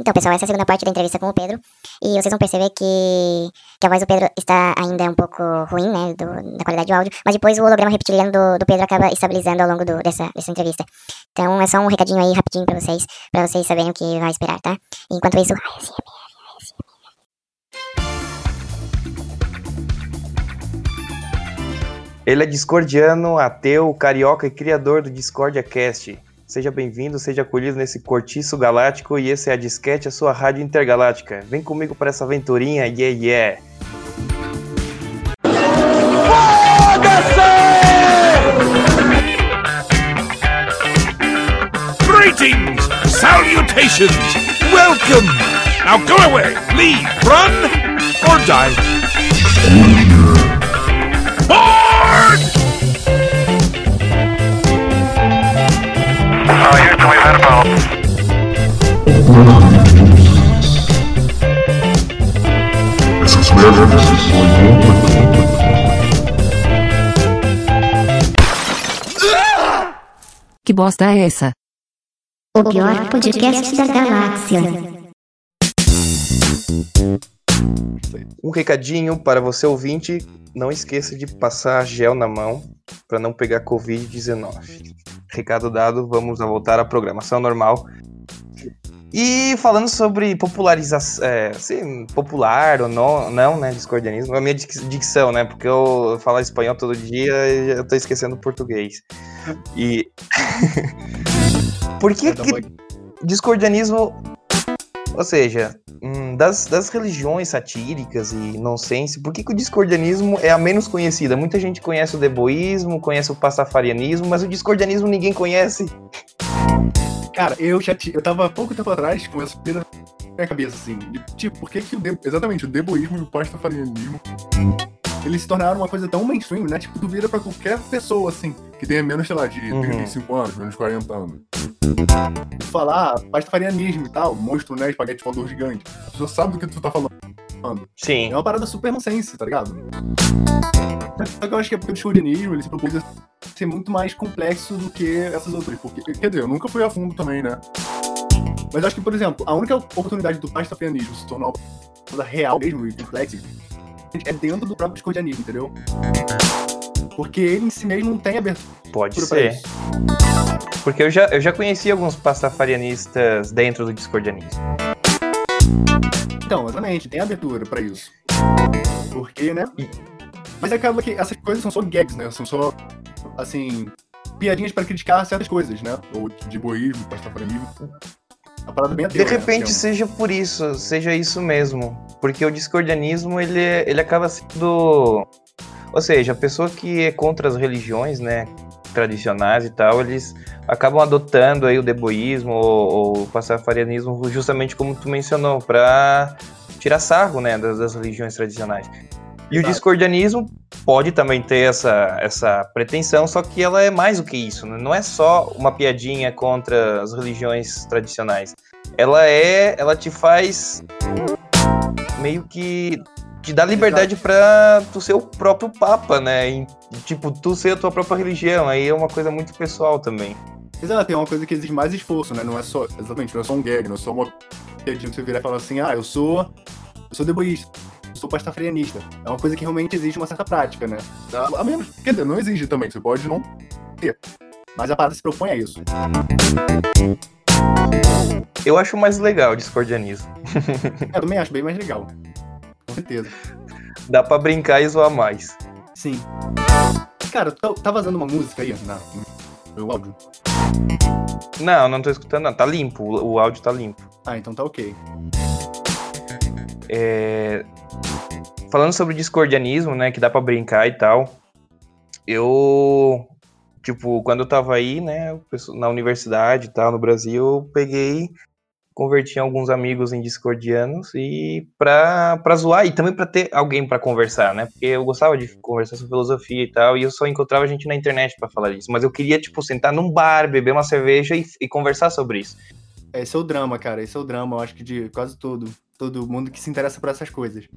Então, pessoal, essa é a segunda parte da entrevista com o Pedro. E vocês vão perceber que, que a voz do Pedro está ainda um pouco ruim, né? Do, da qualidade do áudio. Mas depois o holograma reptiliano do, do Pedro acaba estabilizando ao longo do, dessa, dessa entrevista. Então, é só um recadinho aí rapidinho pra vocês, pra vocês saberem o que vai esperar, tá? Enquanto isso. Ele é discordiano, ateu, carioca e criador do Discordia Cast. Seja bem-vindo, seja acolhido nesse cortiço galáctico e esse é a Disquete, a sua rádio intergaláctica. Vem comigo para essa aventurinha, yeah, yeah! Greetings! Salutations! Welcome! Now go away! Leave! Run! Or die! Essas merdas Que bosta é essa? O pior podcast da galáxia. Um recadinho para você ouvinte, não esqueça de passar gel na mão para não pegar Covid-19. Recado dado, vamos voltar à programação normal. E falando sobre popularização, é, assim, popular ou não, não, né, discordianismo, a minha dic- dicção, né, porque eu falo espanhol todo dia e eu tô esquecendo português. E... Por que que discordianismo, ou seja, hum, das, das religiões satíricas e nonsense, por que, que o discordianismo é a menos conhecida? Muita gente conhece o deboísmo, conhece o pastafarianismo, mas o discordianismo ninguém conhece. Cara, eu já eu tava há pouco tempo atrás com essa pena na minha cabeça, assim. de, tipo, por que, que o de- exatamente o deboísmo e o pastafarianismo eles se tornaram uma coisa tão mainstream, né? Tipo, tu vira pra qualquer pessoa, assim, que tenha menos, sei lá, de Uhum. 35 anos, menos 40 anos. Falar pastafarianismo e tal, monstro, né? Espaguete voador gigante. A pessoa sabe do que tu tá falando. Sim. É uma parada super nonsense, tá ligado? Só que eu acho que é porque o discordianismo, ele se propôs a ser muito mais complexo do que essas outras. Porque, quer dizer, eu nunca fui a fundo também, né? Mas eu acho que, por exemplo, a única oportunidade do pastafarianismo se tornar uma coisa real mesmo e complexa é dentro do próprio discordianismo, entendeu? Porque ele em si mesmo não tem abertura Pode ser. isso. Porque eu já, eu já conheci alguns pastafarianistas dentro do discordianismo. Então, exatamente, tem abertura pra isso. Porque, né? Mas acaba que essas coisas são só gags, né? São só, assim, piadinhas pra criticar certas coisas, né? Ou de boísmo, pastafarianismo. A parada bem De ateu, né? repente Assim, seja por isso, seja isso mesmo. Porque o discordianismo, ele, ele acaba sendo... Ou seja, a pessoa que é contra as religiões, né, tradicionais e tal, eles acabam adotando aí o deboísmo ou, ou o pastafarianismo justamente como tu mencionou, para tirar sarro, né, das, das religiões tradicionais. E o Exato. discordianismo pode também ter essa, essa pretensão, só que ela é mais do que isso, né? não é só uma piadinha contra as religiões tradicionais. Ela é, ela te faz meio que te dá liberdade pra tu ser o próprio papa, né? E, tipo, tu ser a tua própria religião, aí é uma coisa muito pessoal também. Exato, é uma coisa que exige mais esforço, né? Não é só, exatamente, não é só um gag, não é só uma piadinha que você virar e falar assim, ah, eu sou, eu sou deboísta, eu sou pastafarianista. É uma coisa que realmente exige uma certa prática, né? A, a menos, quer dizer, não exige também, você pode não ter. Mas a parada se propõe a isso. Eu acho mais legal o discordianismo. Eu também acho bem mais legal. Com certeza. Dá pra brincar e zoar mais. Sim. Cara, tá, tá vazando uma música aí na, no áudio? Não, não tô escutando, não. Tá limpo, o, o áudio tá limpo. Ah, então tá ok. É, Falando sobre discordianismo, né, que dá pra brincar e tal, eu, tipo, quando eu tava aí, né, na universidade e tal, no Brasil, eu peguei, converti alguns amigos em discordianos e pra, zoar e também pra ter alguém pra conversar, né, porque eu gostava de conversar sobre filosofia e tal, e eu só encontrava gente na internet pra falar disso, mas eu queria, tipo, sentar num bar, beber uma cerveja e, e conversar sobre isso. Esse é o drama, cara. Esse é o drama, eu acho que de quase todo, todo mundo que se interessa por essas coisas.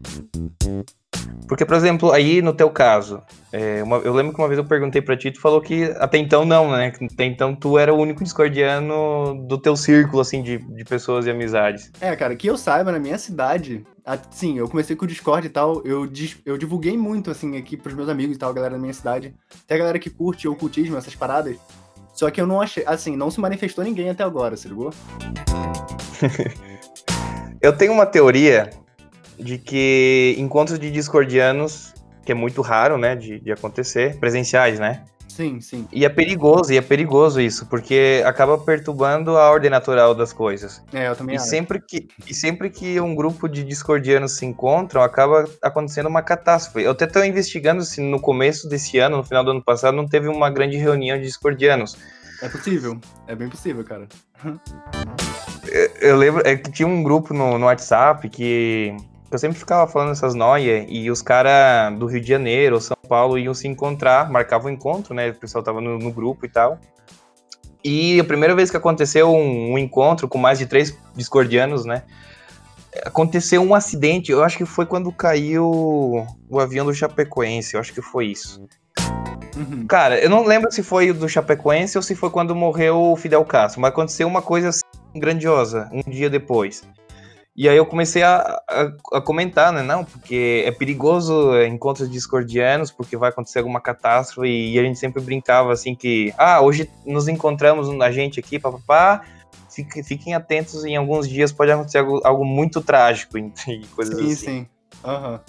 Porque, por exemplo, aí no teu caso, é, uma- eu lembro que uma vez eu perguntei pra ti, tu falou que até então não, né? Que Até então tu era o único discordiano do teu círculo, assim, de, de pessoas e amizades. É, cara, que eu saiba, na minha cidade, assim, eu comecei com o Discord e tal, eu, eu divulguei muito, assim, aqui pros meus amigos e tal, a galera da minha cidade. Tem a galera que curte ocultismo, essas paradas. Só que eu não achei, assim, não se manifestou ninguém até agora, se ligou? Eu tenho uma teoria de que encontros de discordianos, que é muito raro, né, de, de acontecer, presenciais, né? Sim, sim. E é perigoso, e é perigoso isso, porque acaba perturbando a ordem natural das coisas. É, eu também E acho. sempre, que, e sempre que um grupo de discordianos se encontram, acaba acontecendo uma catástrofe. Eu até estou investigando se no começo desse ano, no final do ano passado, não teve uma grande reunião de discordianos. É possível, é bem possível, cara. Eu lembro é que tinha um grupo no, no WhatsApp que eu sempre ficava falando essas noias e os caras do Rio de Janeiro ou São Paulo iam se encontrar, marcavam o encontro, né? O pessoal tava no, no grupo e tal. E a primeira vez que aconteceu um, um encontro com mais de três discordianos, né? Aconteceu um acidente, eu acho que foi quando caiu o avião do Chapecoense, eu acho que foi isso. Uhum. Cara, eu não lembro se foi o do Chapecoense ou se foi quando morreu o Fidel Castro, mas aconteceu uma coisa assim, grandiosa um dia depois. E aí eu comecei a, a, a comentar, né? Não, porque é perigoso é, encontros discordianos, porque vai acontecer alguma catástrofe, e, a gente sempre brincava assim que, ah, hoje nos encontramos a gente aqui, papapá, fique- fiquem atentos, em alguns dias pode acontecer algo, algo muito trágico e coisas Sim, assim. sim. Aham.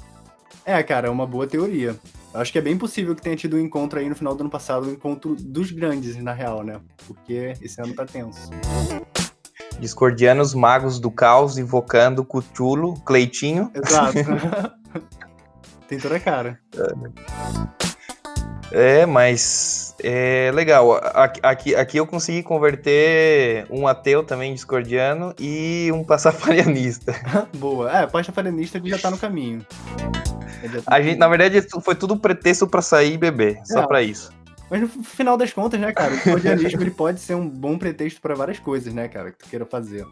É, cara, é uma boa teoria. Eu acho que é bem possível que tenha tido um encontro aí no final do ano passado, um encontro dos grandes, na real, né? Porque esse ano tá tenso. Discordianos magos do caos invocando Cthulhu, Cleitinho. Exato. Tem toda a cara. É, mas é legal. Aqui, aqui, eu consegui converter um ateu também discordiano e um passafarianista. Boa. É, pastafarianista que já tá no caminho. Tá A gente, na verdade, foi tudo pretexto pra sair e beber, só É. pra isso. Mas no final das contas, né, cara, o cordialismo ele pode ser um bom pretexto pra várias coisas, né, cara, que tu queira fazer.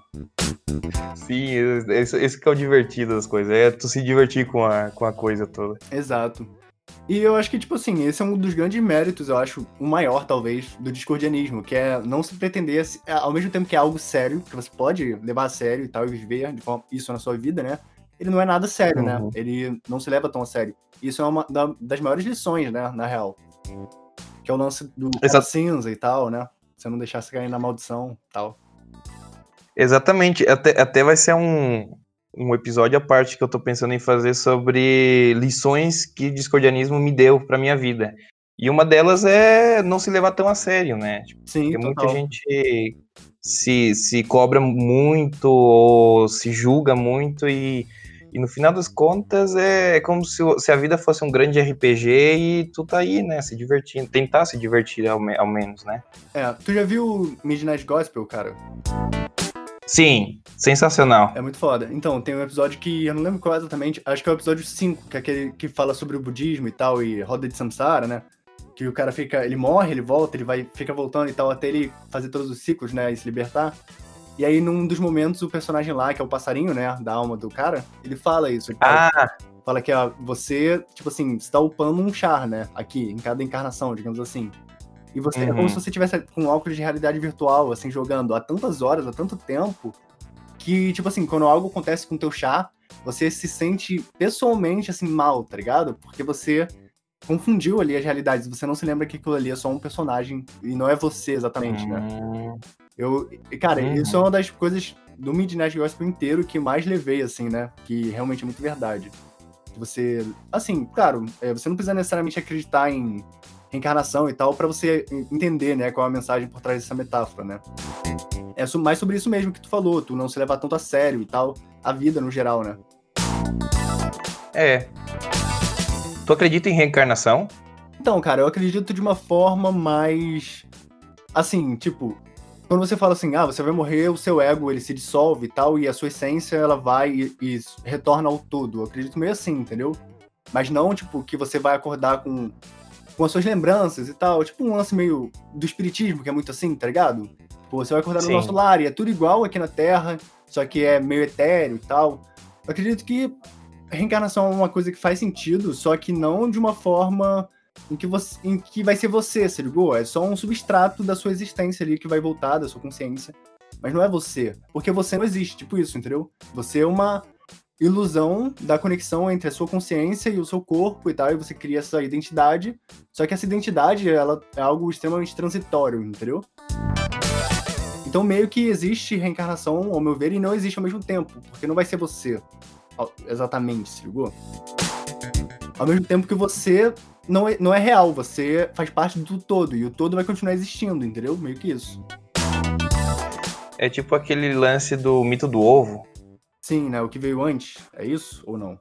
Sim, esse, esse que é o divertido das coisas, é tu se divertir com a, com a coisa toda. Exato. E eu acho que, tipo assim, esse é um dos grandes méritos, eu acho, o maior, talvez, do discordianismo, que é não se pretender, se- é, ao mesmo tempo que é algo sério, que você pode levar a sério e tal, e viver de forma- isso na sua vida, né? Ele não é nada sério, né? Uhum. Ele não se leva tão a sério. Isso é uma da- das maiores lições, né, na real. Que é o lance do cinza e tal, né? Você não deixar se cair na maldição tal. Exatamente, até, até vai ser um, um episódio à parte que eu tô pensando em fazer sobre lições que o discordianismo me deu pra minha vida. E uma delas é não se levar tão a sério, né? Tipo, Sim, Porque muita total. gente se, se cobra muito ou se julga muito e, e no final das contas é como se, se a vida fosse um grande RPG e tu tá aí, né, se divertindo, tentar se divertir ao, me- ao menos, né? É, tu já viu Midnight Gospel, cara? Sim, sensacional. É muito foda. Então, tem um episódio que eu não lembro qual exatamente, acho que é o episódio 5, que é aquele que fala sobre o budismo e tal, e roda de samsara, né? Que o cara fica, ele morre, ele volta, ele vai, fica voltando e tal, até ele fazer todos os ciclos, né, e se libertar. E aí, num dos momentos, o personagem lá, que é o passarinho, né, da alma do cara, ele fala isso. Ele fala, Ah, fala que ó, você, tipo assim, está upando um char, né, aqui, em cada encarnação, digamos assim. E você é como Uhum. se você tivesse com óculos de realidade virtual, assim, jogando há tantas horas, há tanto tempo, que, tipo assim, quando algo acontece com o teu chá, você se sente pessoalmente, assim, mal, tá ligado? Porque você confundiu ali as realidades, você não se lembra que aquilo ali é só um personagem e não é você exatamente, né? Eu, cara, Uhum. isso é uma das coisas do Midnight Gospel inteiro que mais levei, assim, né? Que realmente é muito verdade. Você, assim, claro, é, você não precisa necessariamente acreditar em reencarnação e tal pra você en- entender, né, qual é a mensagem por trás dessa metáfora, né? É mais sobre isso mesmo que tu falou, tu não se levar tanto a sério e tal, a vida no geral, né? é. Tu acredita em reencarnação? Então, cara, eu acredito de uma forma mais. Assim, tipo. Quando você fala assim, ah, você vai morrer, o seu ego ele se dissolve e tal, e a sua essência ela vai e, e retorna ao todo. Eu acredito meio assim, entendeu? Mas não, tipo, que você vai acordar com, com as suas lembranças e tal. Tipo um lance meio do espiritismo, que é muito assim, tá ligado? Pô, você vai acordar no Sim. nosso lar e é tudo igual aqui na Terra, só que é meio etéreo e tal. Eu acredito que reencarnação é uma coisa que faz sentido, só que não de uma forma em que, você, em que vai ser você, se ligou? É só um substrato da sua existência ali que vai voltar, da sua consciência. Mas não é você. Porque você não existe, tipo isso, entendeu? Você é uma ilusão da conexão entre a sua consciência e o seu corpo e tal, e você cria essa identidade. Só que essa identidade, ela é algo extremamente transitório, entendeu? Então meio que existe reencarnação, ao meu ver, e não existe ao mesmo tempo, porque não vai ser você exatamente, se ligou? Ao mesmo tempo que você não é, não é real, você faz parte do todo, e o todo vai continuar existindo, entendeu? Meio que isso. É tipo aquele lance do mito do ovo. Sim, né? O que veio antes, é isso ou não?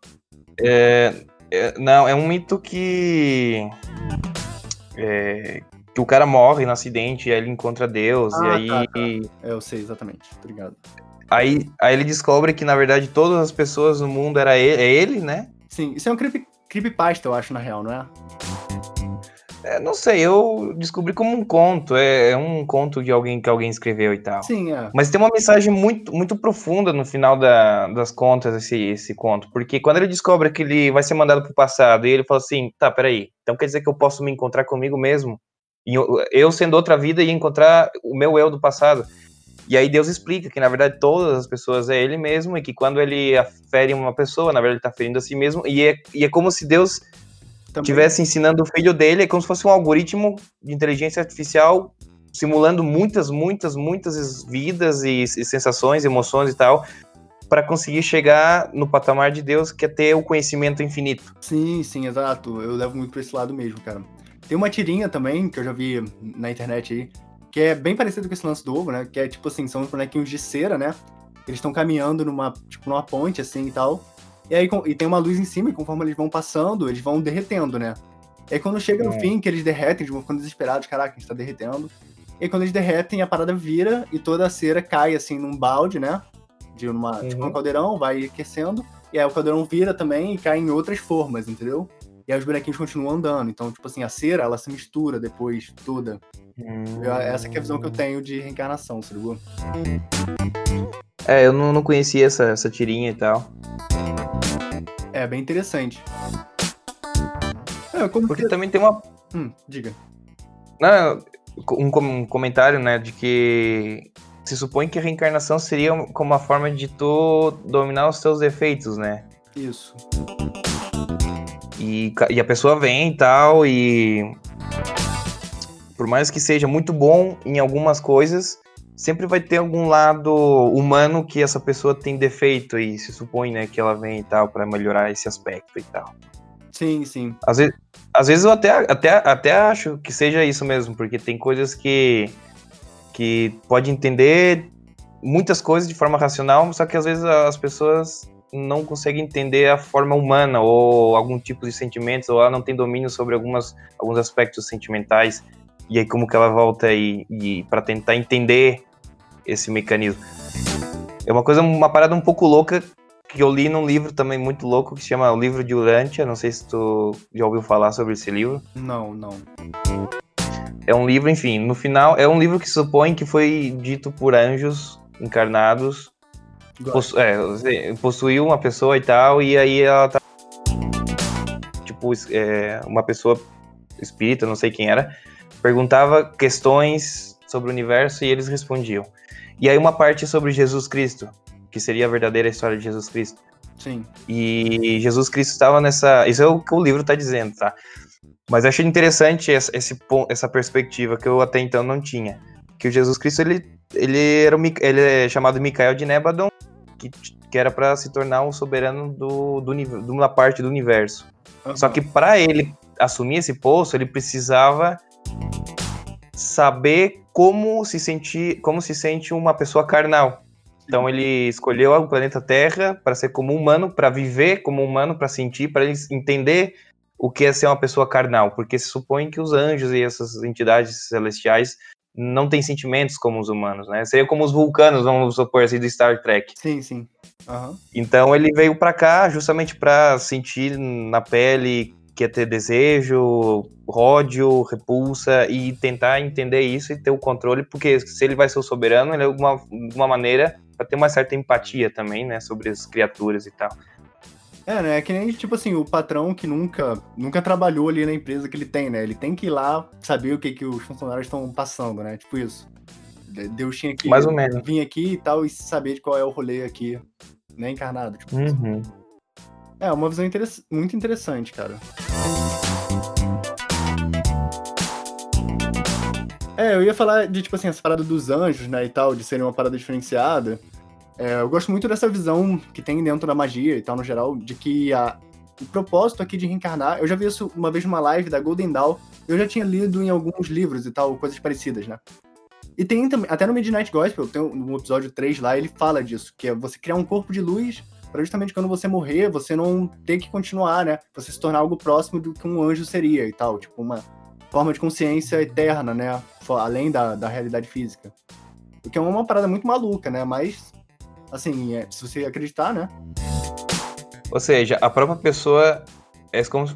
É, não, é um mito que. é, que o cara morre no acidente e aí ele encontra Deus. Ah, e tá, aí, É, eu sei exatamente. Obrigado. aí, aí ele descobre que, na verdade, todas as pessoas no mundo era ele, é ele, né? Sim, isso é um creep, creepypasta, eu acho, na real, não é? É, não sei, eu descobri como um conto. É, é um conto de alguém que alguém escreveu e tal. Sim, é. Mas tem uma mensagem muito, muito profunda no final da- das contas, esse, esse conto. Porque quando ele descobre que ele vai ser mandado pro passado, e ele fala assim, tá, peraí, então quer dizer que eu posso me encontrar comigo mesmo? E eu, eu sendo outra vida, ia encontrar o meu eu do passado. E aí Deus explica que, na verdade, todas as pessoas é ele mesmo, e que quando ele afere uma pessoa, na verdade, ele tá ferindo a si mesmo, e é, e é como se Deus Também. tivesse ensinando o filho dele, é como se fosse um algoritmo de inteligência artificial simulando muitas, muitas, muitas vidas e, e sensações, emoções e tal, para conseguir chegar no patamar de Deus, que é ter o conhecimento infinito. Sim, sim, exato. Eu levo muito pra esse lado mesmo, cara. Tem uma tirinha também, que eu já vi na internet aí, que é bem parecido com esse lance do ovo, né? Que é tipo assim, são os bonequinhos de cera, né? Eles estão caminhando numa, tipo, numa ponte, assim, e tal. E aí com- e tem uma luz em cima, e conforme eles vão passando, eles vão derretendo, né? E aí quando chega no É. fim, que eles derretem, eles vão ficando desesperados, caraca, a gente tá derretendo. E aí quando eles derretem, a parada vira e toda a cera cai, assim, num balde, né? De uma, tipo, Uhum. um caldeirão, vai aquecendo. E aí o caldeirão vira também e cai em outras formas, entendeu? E aí os bonequinhos continuam andando. Então, tipo assim, a cera, ela se mistura depois toda. Eu- essa que é a visão que eu tenho de reencarnação, ligou? É, eu não, não conhecia essa, essa tirinha e tal. É bem interessante. É, Porque que... também tem uma. Hum, diga. Não, um, com- um comentário, né, de que se supõe que a reencarnação seria como uma forma de tu dominar os teus defeitos, né? Isso. E, e a pessoa vem e tal, e por mais que seja muito bom em algumas coisas, sempre vai ter algum lado humano que essa pessoa tem defeito e se supõe, né, que ela vem e tal para melhorar esse aspecto e tal. Sim, sim. Às vezes, às vezes eu até, até, até acho que seja isso mesmo, porque tem coisas que que pode entender muitas coisas de forma racional, só que às vezes as pessoas não conseguem entender a forma humana ou algum tipo de sentimentos, ou ela não tem domínio sobre algumas, alguns aspectos sentimentais, e aí como que ela volta e, e para tentar entender esse mecanismo. É uma coisa, uma parada um pouco louca que eu li num livro também muito louco que se chama O Livro de Urântia, não sei se tu já ouviu falar sobre esse livro. Não, não. É um livro, enfim, no final, é um livro que supõe que foi dito por anjos encarnados, possu é, possuiu uma pessoa e tal, e aí ela tá. Tipo, é, uma pessoa espírita, não sei quem era, perguntava questões sobre o universo e eles respondiam. E aí uma parte sobre Jesus Cristo, que seria a verdadeira história de Jesus Cristo. Sim. E Jesus Cristo estava nessa. Isso é o que o livro está dizendo, tá? Mas eu achei interessante essa, esse, essa perspectiva que eu até então não tinha. Que o Jesus Cristo, ele, ele, era o ele é chamado Micael de Nebadon, que, que era para se tornar um soberano do, do, de uma parte do universo. Só Aham. que para ele assumir esse posto, ele precisava saber como se sentir, como se sente uma pessoa carnal. Então ele escolheu o planeta Terra para ser como humano, para viver como humano, para sentir, para ele entender o que é ser uma pessoa carnal, porque se supõe que os anjos e essas entidades celestiais não têm sentimentos como os humanos, né? Seria como os vulcanos, vamos supor assim, do Star Trek. Sim, sim. Aham. Então ele veio pra cá justamente pra sentir na pele que é ter desejo, ódio, repulsa e tentar entender isso e ter o controle, porque se ele vai ser o soberano, ele é de alguma, de alguma maneira para ter uma certa empatia também, né, sobre as criaturas e tal. É, né? É que nem, tipo assim, o patrão que nunca, nunca trabalhou ali na empresa que ele tem, né? Ele tem que ir lá saber o que, que os funcionários estão passando, né? Tipo isso. De- Deus tinha que Mais ou menos. vir aqui e tal e saber de qual é o rolê aqui, né? Encarnado. Tipo, Uhum. É, uma visão interess- muito interessante, cara. É, eu ia falar de, tipo assim, essa parada dos anjos, né, e tal, de serem uma parada diferenciada. É, eu gosto muito dessa visão que tem dentro da magia e tal, no geral, de que a, o propósito aqui de reencarnar... Eu já vi isso uma vez numa live da Golden Dawn, eu já tinha lido em alguns livros e tal, coisas parecidas, né? E tem também, até no Midnight Gospel, tem um- episódio 3 lá, ele fala disso, que é você criar um corpo de luz para justamente quando você morrer, você não ter que continuar, né? Você se tornar algo próximo do que um anjo seria e tal, tipo uma forma de consciência eterna, né? Além da, da realidade física. O que é uma parada muito maluca, né? Mas, assim, é, se você acreditar, né? Ou seja, a própria pessoa é como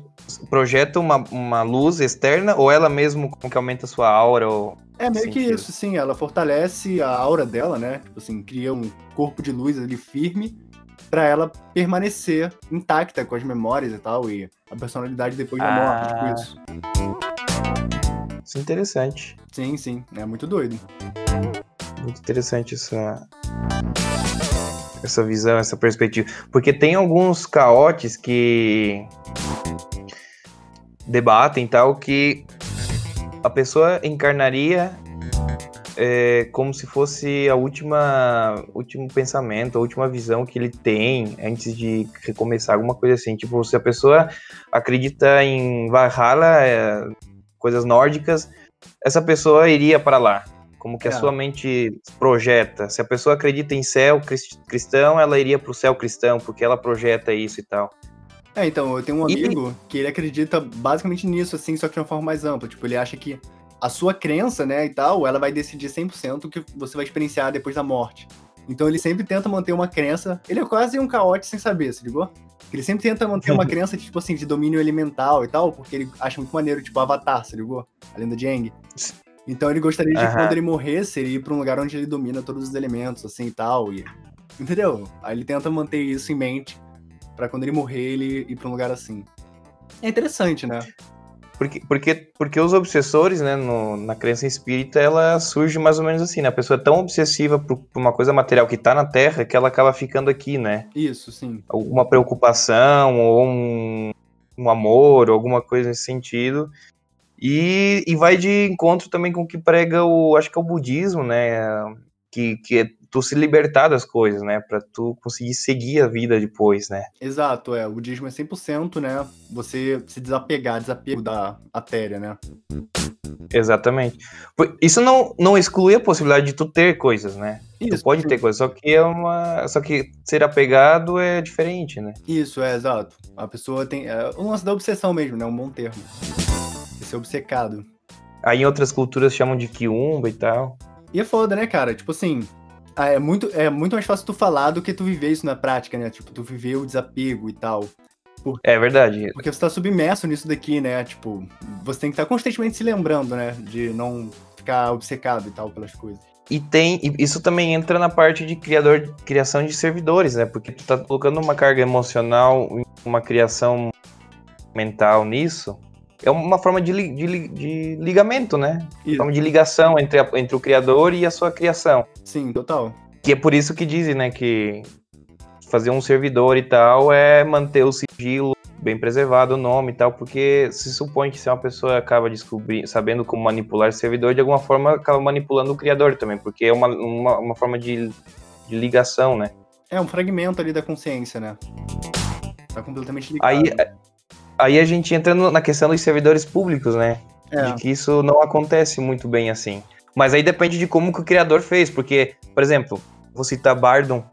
projeta uma, uma luz externa ou ela mesmo como que aumenta a sua aura ou É meio que Sentido. isso, sim. Ela fortalece a aura dela, né? Tipo assim, cria um corpo de luz ali firme pra ela permanecer intacta com as memórias e tal, e a personalidade depois da morte, tipo Ah. isso. Isso é interessante. Sim, sim. É muito doido. Muito interessante essa essa visão, essa perspectiva, porque tem alguns caotes que debatem tal que a pessoa encarnaria é, como se fosse a última último pensamento, a última visão que ele tem antes de recomeçar alguma coisa assim. Tipo, se a pessoa acredita em Valhalla, é, coisas nórdicas, essa pessoa iria para lá. Como que a É. sua mente projeta. Se a pessoa acredita em céu cris- cristão, ela iria pro céu cristão, porque ela projeta isso e tal. É, então, eu tenho um E- amigo que ele acredita basicamente nisso, assim, só que de uma forma mais ampla. Tipo, ele acha que a sua crença, né, e tal, ela vai decidir 100% o que você vai experienciar depois da morte. Então ele sempre tenta manter uma crença. Ele é quase um caote sem saber, se ligou? Ele sempre tenta manter uma crença, tipo assim, de domínio elemental e tal, porque ele acha muito maneiro, tipo, Avatar, se ligou? A lenda de Aang. Então ele gostaria de, Aham. quando ele morresse, ele ir pra um lugar onde ele domina todos os elementos, assim e tal. E... Entendeu? Aí ele tenta manter isso em mente pra quando ele morrer, ele ir pra um lugar assim. É interessante, né? Porque, porque, porque os obsessores, né, no- na crença espírita, ela surge mais ou menos assim, né? A pessoa é tão obsessiva por, por uma coisa material que tá na Terra que ela acaba ficando aqui, né? Isso, sim. Alguma preocupação ou um, um amor, alguma coisa nesse sentido. E, e vai de encontro também com o que prega o, acho que é o budismo, né? Que, que é tu se libertar das coisas, né? Pra tu conseguir seguir a vida depois, né? Exato, é. O budismo é 100%, né? Você se desapegar, desapego da matéria, né? Exatamente. Isso não, não exclui a possibilidade de tu ter coisas, né? tu pode sim. ter coisas, só que é uma. Só que ser apegado é diferente, né? Isso, é, exato. A pessoa tem. É o lance da obsessão mesmo, né? Um bom termo. Ser obcecado. Aí em outras culturas chamam de quiumba e tal. E é foda, né, cara? Tipo assim. Ah, É muito, é muito mais fácil tu falar do que tu viver isso na prática, né? Tipo, tu viver o desapego e tal. É verdade. Porque você tá submerso nisso daqui, né? Tipo, você tem que estar constantemente se lembrando, né? De não ficar obcecado e tal pelas coisas. E tem. e Isso também entra na parte de criador, criação de servidores, né? Porque tu tá colocando uma carga emocional, uma criação mental nisso. É uma forma de, li- de de ligamento, né? Isso. Forma de ligação entre, a- entre o criador e a sua criação. Sim, total. Que é por isso que dizem, né, que fazer um servidor e tal é manter o sigilo bem preservado, o nome e tal, porque se supõe que se uma pessoa acaba descobrindo, sabendo como manipular esse servidor, de alguma forma acaba manipulando o criador também, porque é uma, uma, uma forma de, de ligação, né? É um fragmento ali da consciência, né? Tá completamente ligado. Aí, aí a gente entra na questão dos servidores públicos, né? É. de que isso não acontece muito bem assim. Mas aí depende de como que o criador fez, porque, por exemplo, vou citar Bardon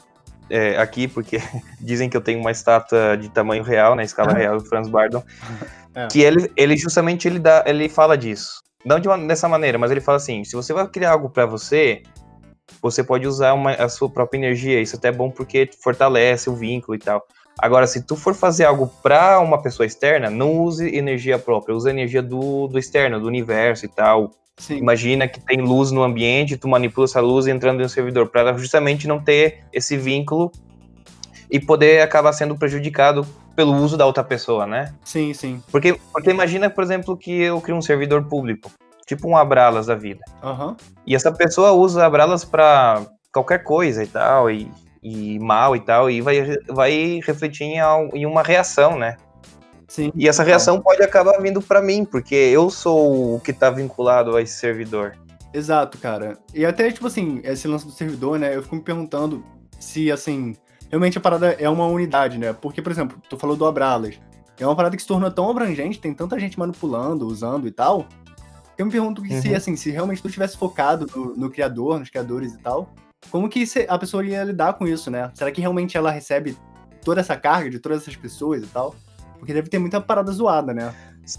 é, aqui, porque dizem que eu tenho uma estátua de tamanho real, na escala real do Franz Bardon, É. que ele, ele justamente ele, dá, ele fala disso. Não de uma, dessa maneira, mas ele fala assim, se você vai criar algo para você, você pode usar uma, a sua própria energia, isso até é bom porque fortalece o vínculo e tal. Agora, se tu for fazer algo para uma pessoa externa, não use energia própria, use energia do, do externo, do universo e tal. Sim. Imagina que tem luz no ambiente, tu manipula essa luz entrando em um servidor, para justamente não ter esse vínculo e poder acabar sendo prejudicado pelo uso da outra pessoa, né? Sim, sim. Porque, porque imagina, por exemplo, que eu crio um servidor público, tipo um Abralas da vida. Aham. E essa pessoa usa Abralas pra qualquer coisa e tal, e, e mal e tal, e vai, vai refletir em, em uma reação, né? Sim. E essa reação pode acabar vindo pra mim, porque eu sou o que tá vinculado a esse servidor. Exato, cara. E até, tipo assim, esse lance do servidor, né? Eu fico me perguntando se, assim, realmente a parada é uma unidade, né? Porque, por exemplo, tu falou do Abralas. É uma parada que se tornou tão abrangente, tem tanta gente manipulando, usando e tal. Eu me pergunto que se, Uhum. assim, se realmente tu tivesse focado no, no criador, nos criadores e tal, como que a pessoa ia lidar com isso, né? Será que realmente ela recebe toda essa carga de todas essas pessoas e tal? Porque deve ter muita parada zoada, né?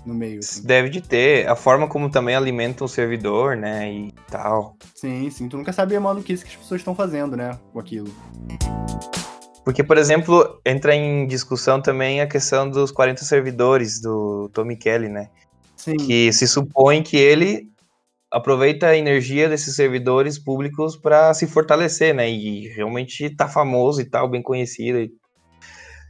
No meio. Assim. Deve de ter a forma como também alimenta o servidor, né? E tal. Sim, sim. Tu nunca sabe a maluquice que as pessoas estão fazendo, né? Com aquilo. Porque, por exemplo, entra em discussão também a questão dos 40 servidores do Tommy Kelly, né? Sim. Que se supõe que ele aproveita a energia desses servidores públicos para se fortalecer, né? E realmente tá famoso e tal, bem conhecido. e-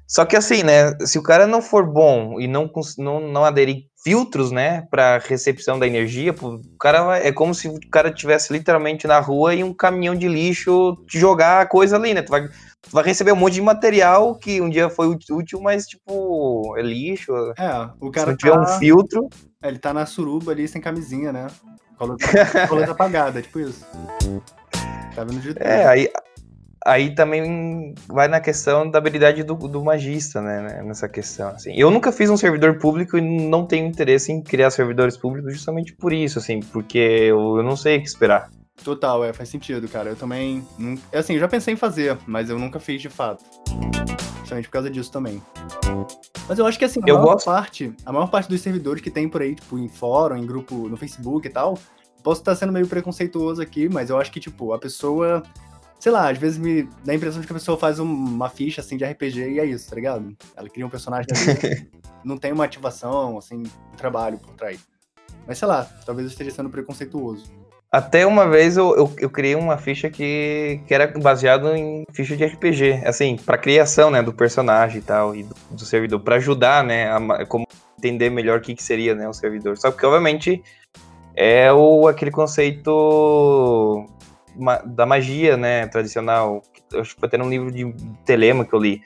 Só que assim, né? Se o cara não for bom e não, não, não aderir filtros, né, para recepção da energia, o cara vai, é como se o cara tivesse literalmente na rua e um caminhão de lixo te jogar a coisa ali, né? Tu vai, tu vai receber um monte de material que um dia foi útil, mas tipo, é lixo. É, o Se cara não tiver um tá, filtro, é, ele tá na suruba ali sem camisinha, né? Coleta, coleta apagada, tipo isso. Tá vendo de tudo. É, aí, aí também vai na questão da habilidade do, do magista, né, né, Nessa questão, assim. Eu nunca fiz um servidor público e não tenho interesse em criar servidores públicos justamente por isso, assim, porque eu, eu não sei o que esperar. Total, é, faz sentido, cara. Eu também. nun- Assim, eu já pensei em fazer, mas eu nunca fiz de fato. Justamente por causa disso também. Mas eu acho que assim, a Eu maior gosto- parte, a maior parte dos servidores que tem por aí, tipo, em fórum, em grupo, no Facebook e tal, posso estar sendo meio preconceituoso aqui, mas eu acho que, tipo, a pessoa. Sei lá, às vezes me dá a impressão de que a pessoa faz um- uma ficha assim de RPG e é isso, tá ligado? Ela cria um personagem ali, não tem uma ativação, assim, um trabalho por trás. Mas sei lá, talvez eu esteja sendo preconceituoso. Até uma vez eu, eu, eu criei uma ficha que, que era baseado em ficha de RPG, assim, pra criação, né, do personagem e tal, e do, do servidor, pra ajudar, né, a, como entender melhor o que, que seria, né, o servidor. Só que, obviamente, é o, aquele conceito ma- da magia, né, tradicional. Eu acho que foi até num livro de Telema que eu li.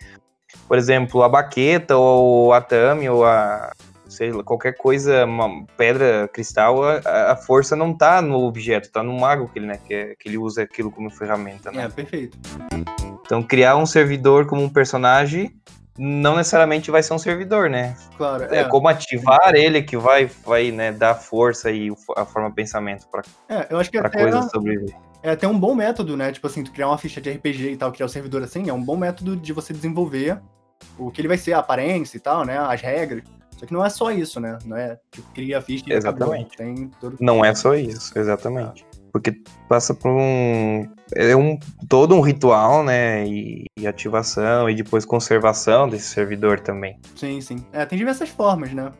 Por exemplo, a baqueta, ou a tame, ou a, sei lá, qualquer coisa, uma pedra, cristal, a, a força não tá no objeto, tá no mago que ele, né, que, é- que ele usa aquilo como ferramenta, né? É, perfeito. Então criar um servidor como um personagem não necessariamente vai ser um servidor, né? Claro, É, como ativar ele que vai, vai né, dar força e a forma de pensamento pra, É, eu acho que até coisa sobreviver. é até um bom método, né? Tipo assim, tu criar uma ficha de RPG e tal, criar o servidor assim, é um bom método de você desenvolver o que ele vai ser, a aparência e tal, né? As regras. Só que não é só isso, né? Não é tipo, cria a ficha e acabou. Exatamente. Tem todo. Não é só isso, exatamente. Porque passa por um. É um todo um ritual, né? E, e ativação, e depois conservação desse servidor também. Sim, sim. É, tem diversas formas, né?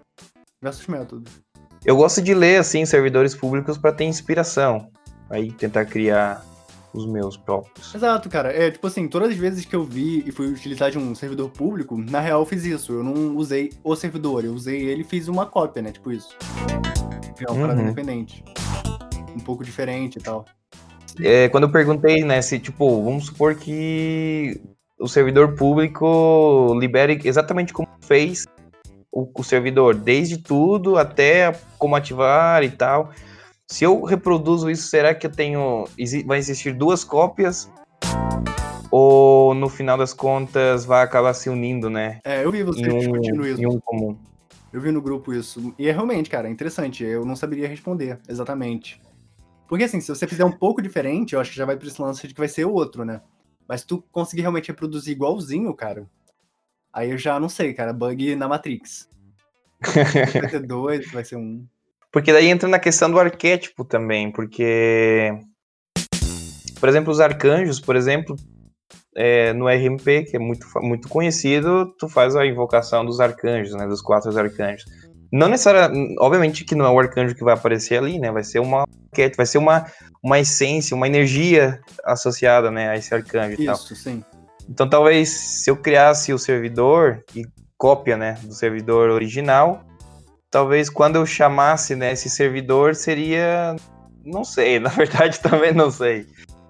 Diversos métodos. Eu gosto de ler, assim, servidores públicos para ter inspiração. Aí tentar criar os meus próprios. Exato, cara. É, tipo assim, todas as vezes que eu vi e fui utilizar de um servidor público, na real eu fiz isso. Eu não usei o servidor, eu usei ele e fiz uma cópia, né? Tipo isso. É uma parada Uhum. independente. Um pouco diferente e tal. É, quando eu perguntei, né, se, tipo, vamos supor que o servidor público libere exatamente como fez o, o servidor, desde tudo até como ativar e tal. Se eu reproduzo isso, será que eu tenho. Vai existir duas cópias? Ou no final das contas vai acabar se unindo, né? É, eu vi vocês Em um, discutindo isso. em um comum. Eu vi no grupo isso. E é realmente, cara, interessante. Eu não saberia responder exatamente. Porque assim, se você fizer um pouco diferente, eu acho que já vai pra esse lance de que vai ser outro, né? Mas se tu conseguir realmente reproduzir igualzinho, cara, aí eu já não sei, cara. Bug na Matrix. Vai ter dois, vai ser um. Porque daí entra na questão do arquétipo também, porque. Por exemplo, os arcanjos, por exemplo, é, no RMP, que é muito, muito conhecido, tu faz a invocação dos arcanjos, né? Dos quatro arcanjos. Não necessariamente. Obviamente que não é o arcanjo que vai aparecer ali, né? Vai ser uma vai ser uma, uma essência, uma energia associada né, a esse arcanjo e tal. Isso, sim. Então talvez se eu criasse o servidor e cópia, né, do servidor original. Talvez quando eu chamasse, né, esse servidor seria, não sei, na verdade também não sei.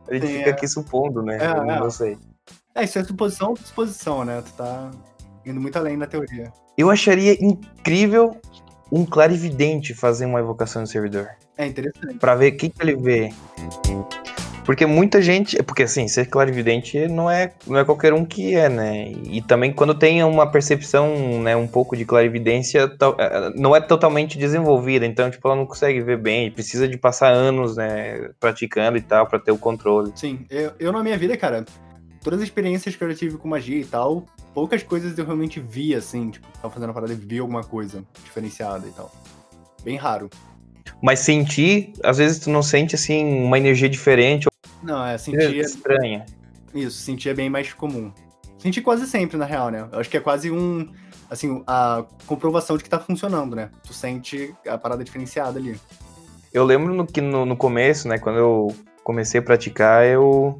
A gente Sim, fica é. aqui supondo, né? É, eu é. não sei. É, isso é suposição por suposição, né? Tu tá indo muito além na teoria. Eu acharia incrível um clarividente fazer uma evocação de servidor. É interessante. Pra ver o que, que ele vê. Porque muita gente. Porque assim, ser clarividente não é, não é qualquer um que é, né? E também quando tem uma percepção, né, um pouco de clarividência, eh, não é totalmente desenvolvida. Então, tipo, ela não consegue ver bem. Precisa de passar anos, né, praticando e tal, pra ter o controle. Sim, eu, eu na minha vida, cara, todas as experiências que eu já tive com magia e tal, poucas coisas eu realmente vi, assim, tipo, tava fazendo uma parada e vi alguma coisa diferenciada e tal. Bem raro. Mas sentir, às vezes tu não sente, assim, uma energia diferente. Não, é, Ou sentir é, estranha. isso, sentir é bem mais comum. Sentir quase sempre, na real, né? Eu acho que é quase um, assim, a comprovação de que tá funcionando, né? Tu sente a parada diferenciada ali. Eu lembro no, que no, no começo, né, quando eu comecei a praticar, eu.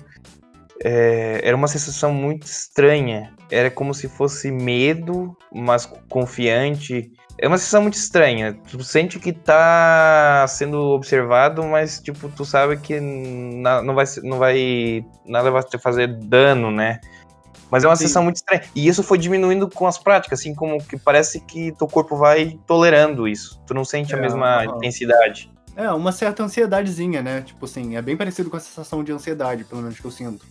é, era uma sensação muito estranha. Era como se fosse medo, mas confiante. É uma sensação muito estranha. Tu sente que tá sendo observado, mas, tipo, tu sabe que não vai, não vai. Nada vai te fazer dano, né? Mas é uma Sim. sensação muito estranha. E isso foi diminuindo com as práticas, assim, como que parece que teu corpo vai tolerando isso. Tu não sente a É, mesma aham. intensidade. É, uma certa ansiedadezinha, né? Tipo assim, é bem parecido com a sensação de ansiedade, pelo menos que eu sinto.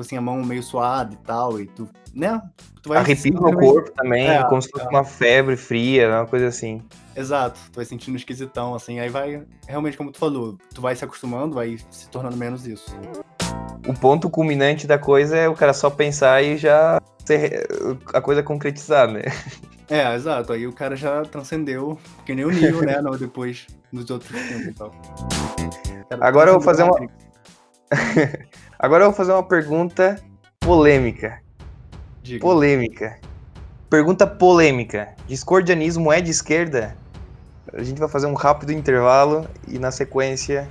Tipo assim, a mão meio suada e tal, e tu, né? Tu vai no sentindo- corpo também, É, como se fosse é. uma febre fria, uma coisa assim. Exato, tu vai sentindo esquisitão, assim, aí vai, realmente, como tu falou, tu vai se acostumando, vai se tornando menos isso. O ponto culminante da coisa é o cara só pensar e já ser a coisa concretizar, né? É, exato, aí o cara já transcendeu, que nem o Neo, né, não, depois, nos outros filmes e tal. O Agora eu vou fazer uma-. Agora eu vou fazer uma pergunta polêmica. Diga. Polêmica. Pergunta polêmica. Discordianismo é de esquerda? A gente vai fazer um rápido intervalo e na sequência.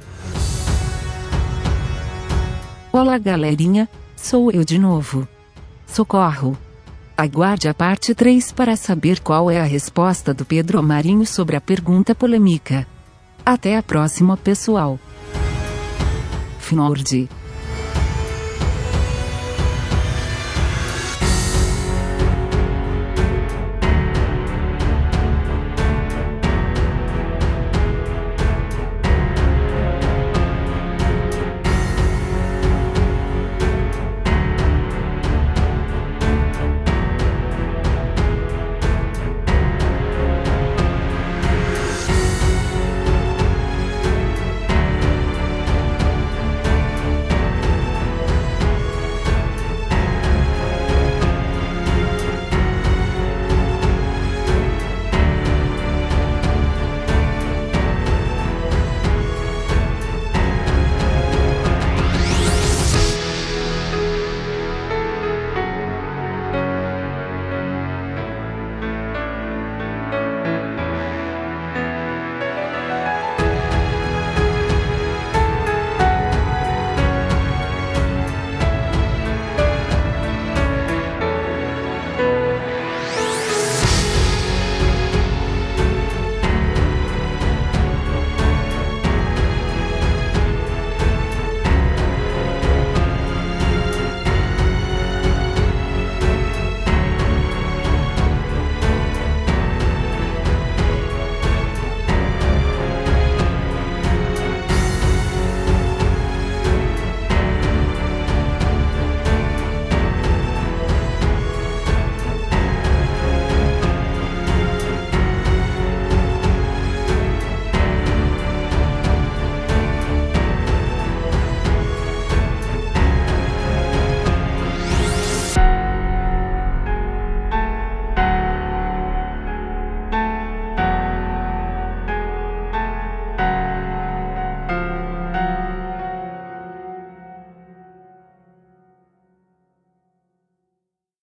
Olá, galerinha, sou eu de novo. Socorro! Aguarde a parte 3 para saber qual é a resposta do Pedro Marinho sobre a pergunta polêmica. Até a próxima, pessoal. Finord.